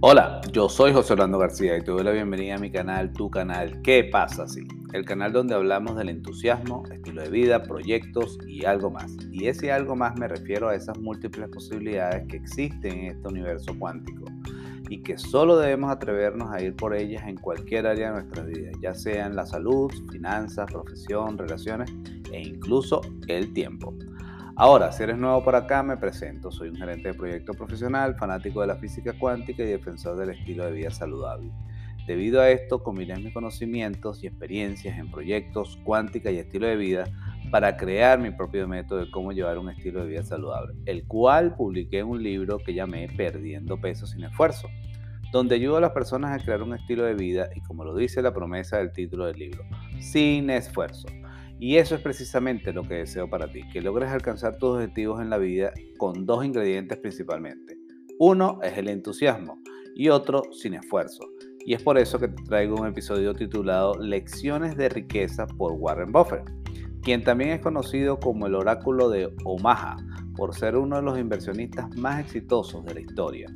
Hola, yo soy José Orlando García y te doy la bienvenida a mi canal, tu canal ¿Qué pasa así? El canal donde hablamos del entusiasmo, estilo de vida, proyectos y algo más. Y ese algo más me refiero a esas múltiples posibilidades que existen en este universo cuántico y que solo debemos atrevernos a ir por ellas en cualquier área de nuestra vida, ya sea en la salud, finanzas, profesión, relaciones e incluso el tiempo. Ahora, si eres nuevo por acá, me presento. Soy un gerente de proyecto profesional, fanático de la física cuántica y defensor del estilo de vida saludable. Debido a esto, combiné mis conocimientos y experiencias en proyectos, cuántica y estilo de vida para crear mi propio método de cómo llevar un estilo de vida saludable, el cual publiqué en un libro que llamé Perdiendo peso sin esfuerzo, donde ayudo a las personas a crear un estilo de vida y como lo dice la promesa del título del libro, sin esfuerzo. Y eso es precisamente lo que deseo para ti, que logres alcanzar tus objetivos en la vida con dos ingredientes principalmente. Uno es el entusiasmo y otro sin esfuerzo. Y es por eso que te traigo un episodio titulado Lecciones de riqueza por Warren Buffett, quien también es conocido como el oráculo de Omaha por ser uno de los inversionistas más exitosos de la historia,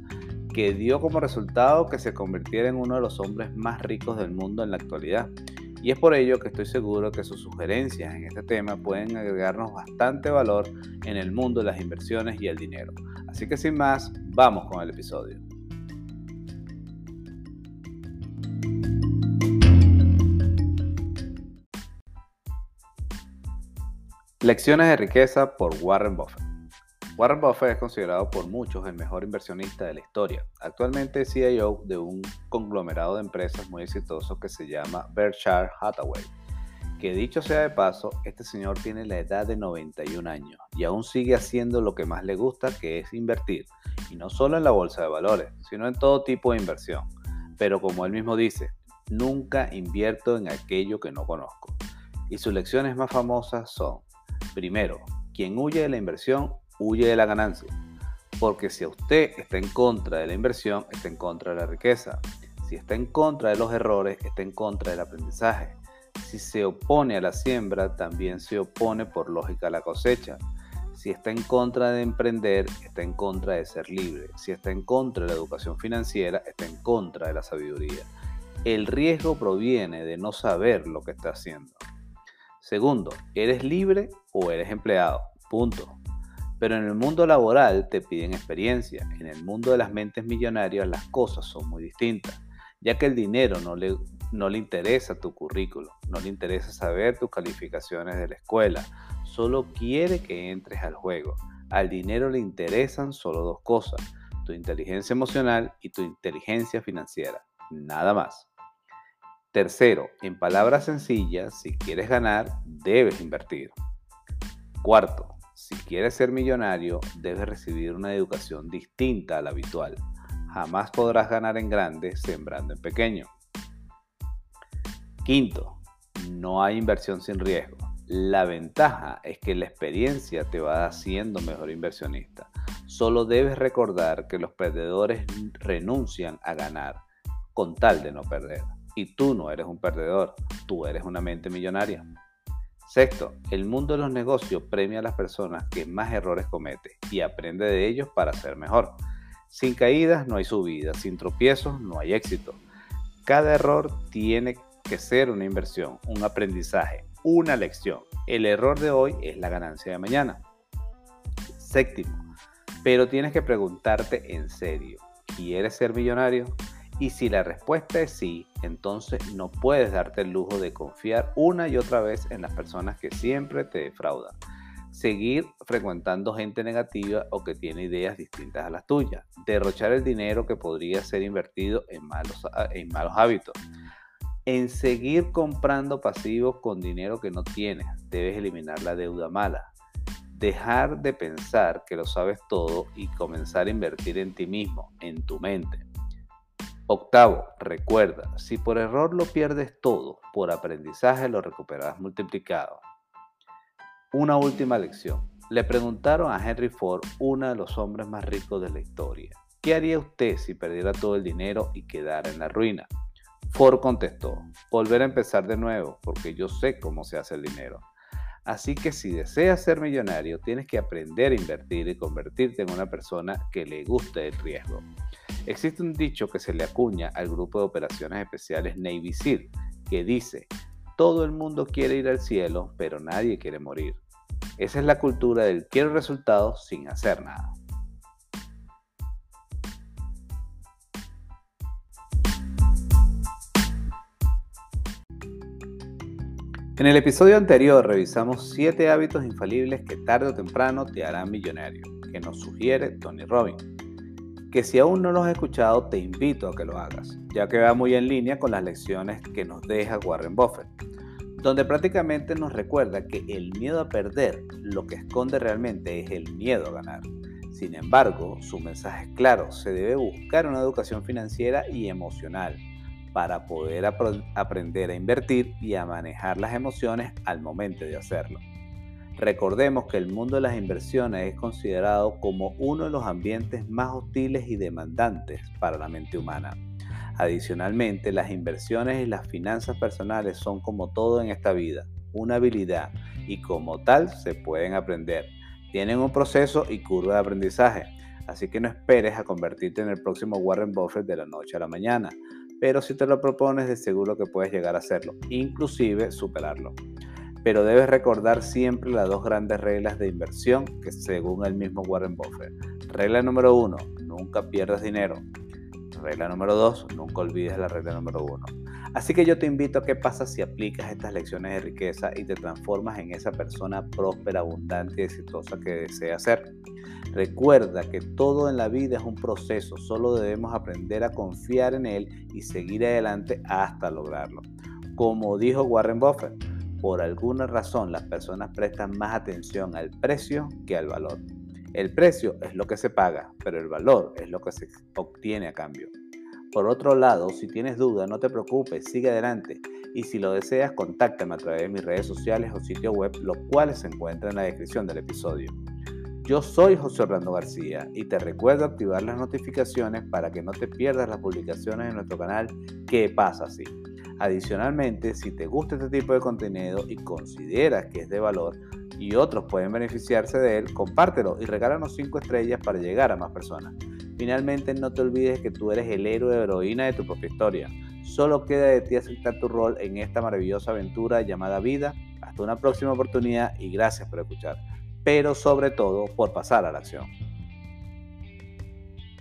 que dio como resultado que se convirtiera en uno de los hombres más ricos del mundo en la actualidad y es por ello que estoy seguro que sus sugerencias en este tema pueden agregarnos bastante valor en el mundo de las inversiones y el dinero. Así que sin más, vamos con el episodio. Lecciones de riqueza por Warren Buffett. Warren Buffett es considerado por muchos el mejor inversionista de la historia. Actualmente es CEO de un conglomerado de empresas muy exitoso que se llama Berkshire Hathaway. Que dicho sea de paso, este señor tiene la edad de 91 años y aún sigue haciendo lo que más le gusta, que es invertir. Y no solo en la bolsa de valores, sino en todo tipo de inversión. Pero como él mismo dice, nunca invierto en aquello que no conozco. Y sus lecciones más famosas son, primero, quien huye de la inversión huye de la ganancia. Porque si usted está en contra de la inversión, está en contra de la riqueza. Si está en contra de los errores, está en contra del aprendizaje. Si se opone a la siembra, también se opone por lógica a la cosecha. Si está en contra de emprender, está en contra de ser libre. Si está en contra de la educación financiera, está en contra de la sabiduría. El riesgo proviene de no saber lo que está haciendo. Segundo, ¿eres libre o eres empleado? Punto. Pero en el mundo laboral te piden experiencia. En el mundo de las mentes millonarias las cosas son muy distintas, ya que el dinero no le, no le interesa tu currículo, no le interesa saber tus calificaciones de la escuela, solo quiere que entres al juego. Al dinero le interesan solo dos cosas, tu inteligencia emocional y tu inteligencia financiera, nada más. Tercero, en palabras sencillas, si quieres ganar, debes invertir. Cuarto, si quieres ser millonario, debes recibir una educación distinta a la habitual. Jamás podrás ganar en grande sembrando en pequeño. Quinto, no hay inversión sin riesgo. La ventaja es que la experiencia te va haciendo mejor inversionista. Solo debes recordar que los perdedores renuncian a ganar con tal de no perder. Y tú no eres un perdedor, tú eres una mente millonaria. Sexto, el mundo de los negocios premia a las personas que más errores cometen y aprende de ellos para ser mejor. Sin caídas no hay subida, sin tropiezos no hay éxito. Cada error tiene que ser una inversión, un aprendizaje, una lección. El error de hoy es la ganancia de mañana. Séptimo, pero tienes que preguntarte en serio, ¿quieres ser millonario? Y si la respuesta es sí, entonces no puedes darte el lujo de confiar una y otra vez en las personas que siempre te defraudan. Seguir frecuentando gente negativa o que tiene ideas distintas a las tuyas. Derrochar el dinero que podría ser invertido en malos, en malos hábitos. En seguir comprando pasivos con dinero que no tienes. Debes eliminar la deuda mala. Dejar de pensar que lo sabes todo y comenzar a invertir en ti mismo, en tu mente Octavo, recuerda, si por error lo pierdes todo, por aprendizaje lo recuperarás multiplicado. Una última lección. Le preguntaron a Henry Ford, uno de los hombres más ricos de la historia, ¿qué haría usted si perdiera todo el dinero y quedara en la ruina? Ford contestó, volver a empezar de nuevo, porque yo sé cómo se hace el dinero. Así que si deseas ser millonario, tienes que aprender a invertir y convertirte en una persona que le guste el riesgo. Existe un dicho que se le acuña al grupo de operaciones especiales Navy SEAL, que dice, todo el mundo quiere ir al cielo, pero nadie quiere morir. Esa es la cultura del quiero resultados sin hacer nada. En el episodio anterior revisamos 7 hábitos infalibles que tarde o temprano te harán millonario, que nos sugiere Tony Robbins. Que si aún no los has escuchado, te invito a que lo hagas, ya que va muy en línea con las lecciones que nos deja Warren Buffett, donde prácticamente nos recuerda que el miedo a perder lo que esconde realmente es el miedo a ganar. Sin embargo, su mensaje es claro, se debe buscar una educación financiera y emocional para poder aprender a invertir y a manejar las emociones al momento de hacerlo. Recordemos que el mundo de las inversiones es considerado como uno de los ambientes más hostiles y demandantes para la mente humana. Adicionalmente, las inversiones y las finanzas personales son como todo en esta vida, una habilidad y como tal se pueden aprender. Tienen un proceso y curva de aprendizaje, así que no esperes a convertirte en el próximo Warren Buffett de la noche a la mañana pero si te lo propones de seguro que puedes llegar a hacerlo, inclusive superarlo. Pero debes recordar siempre las dos grandes reglas de inversión que según el mismo Warren Buffett. Regla número uno, nunca pierdas dinero. Regla número dos, nunca olvides la regla número uno. Así que yo te invito a qué pasa si aplicas estas lecciones de riqueza y te transformas en esa persona próspera, abundante y exitosa que deseas ser. Recuerda que todo en la vida es un proceso, solo debemos aprender a confiar en él y seguir adelante hasta lograrlo. Como dijo Warren Buffett, por alguna razón las personas prestan más atención al precio que al valor. El precio es lo que se paga, pero el valor es lo que se obtiene a cambio. Por otro lado, si tienes dudas, no te preocupes, sigue adelante. Y si lo deseas, contáctame a través de mis redes sociales o sitio web, los cuales se encuentran en la descripción del episodio. Yo soy José Orlando García y te recuerdo activar las notificaciones para que no te pierdas las publicaciones en nuestro canal ¿Qué pasa así? Adicionalmente, si te gusta este tipo de contenido y consideras que es de valor y otros pueden beneficiarse de él, compártelo y regálanos 5 estrellas para llegar a más personas. Finalmente, no te olvides que tú eres el héroe o heroína de tu propia historia. Solo queda de ti aceptar tu rol en esta maravillosa aventura llamada vida. Hasta una próxima oportunidad y gracias por escuchar. Pero sobre todo por pasar a la acción.